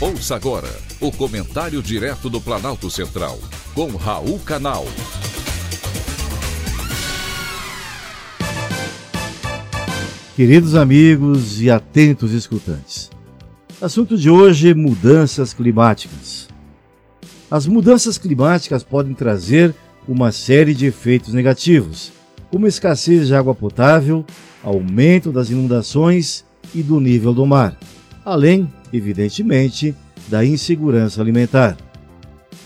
Ouça agora o comentário direto do Planalto Central, com Raul Canal. Queridos amigos e atentos escutantes, assunto de hoje: mudanças climáticas. As mudanças climáticas podem trazer uma série de efeitos negativos, como escassez de água potável, aumento das inundações e do nível do mar, além, evidentemente, da insegurança alimentar.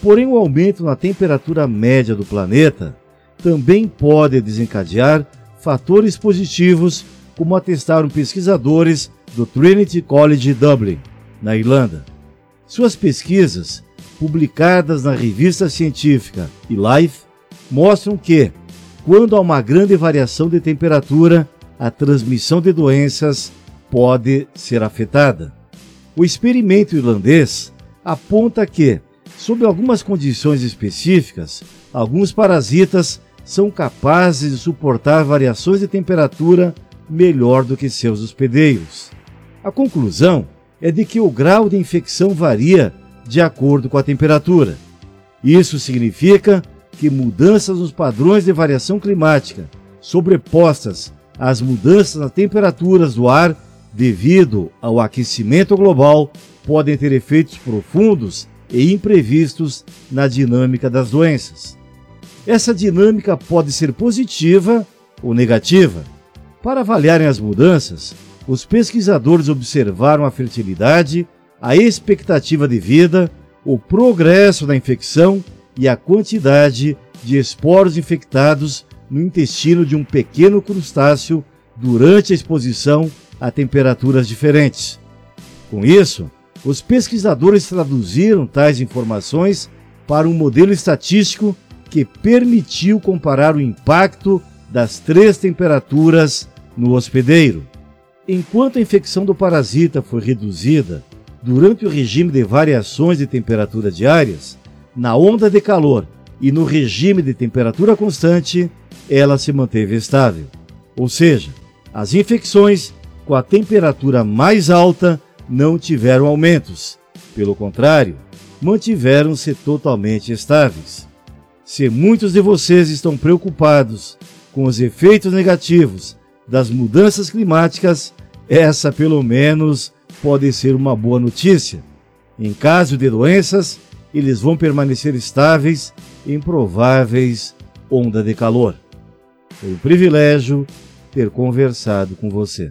Porém, o aumento na temperatura média do planeta também pode desencadear fatores positivos, como atestaram pesquisadores do Trinity College Dublin, na Irlanda. Suas pesquisas, publicadas na revista científica Life, mostram que, quando há uma grande variação de temperatura, a transmissão de doenças pode ser afetada. O experimento irlandês aponta que, sob algumas condições específicas, alguns parasitas são capazes de suportar variações de temperatura melhor do que seus hospedeiros. A conclusão é de que o grau de infecção varia de acordo com a temperatura. Isso significa que mudanças nos padrões de variação climática, sobrepostas às mudanças nas temperaturas do ar devido ao aquecimento global, podem ter efeitos profundos e imprevistos na dinâmica das doenças. Essa dinâmica pode ser positiva ou negativa. Para avaliarem as mudanças, os pesquisadores observaram a fertilidade, a expectativa de vida, o progresso da infecção e a quantidade de esporos infectados no intestino de um pequeno crustáceo durante a exposição a temperaturas diferentes. Com isso, os pesquisadores traduziram tais informações para um modelo estatístico que permitiu comparar o impacto das três temperaturas no hospedeiro. Enquanto a infecção do parasita foi reduzida durante o regime de variações de temperatura diárias, na onda de calor e no regime de temperatura constante, ela se manteve estável. Ou seja, as infecções com a temperatura mais alta não tiveram aumentos. Pelo contrário, mantiveram-se totalmente estáveis. Se muitos de vocês estão preocupados com os efeitos negativos das mudanças climáticas, essa pelo menos pode ser uma boa notícia. Em caso de doenças, eles vão permanecer estáveis em prováveis onda de calor. Foi um privilégio ter conversado com você.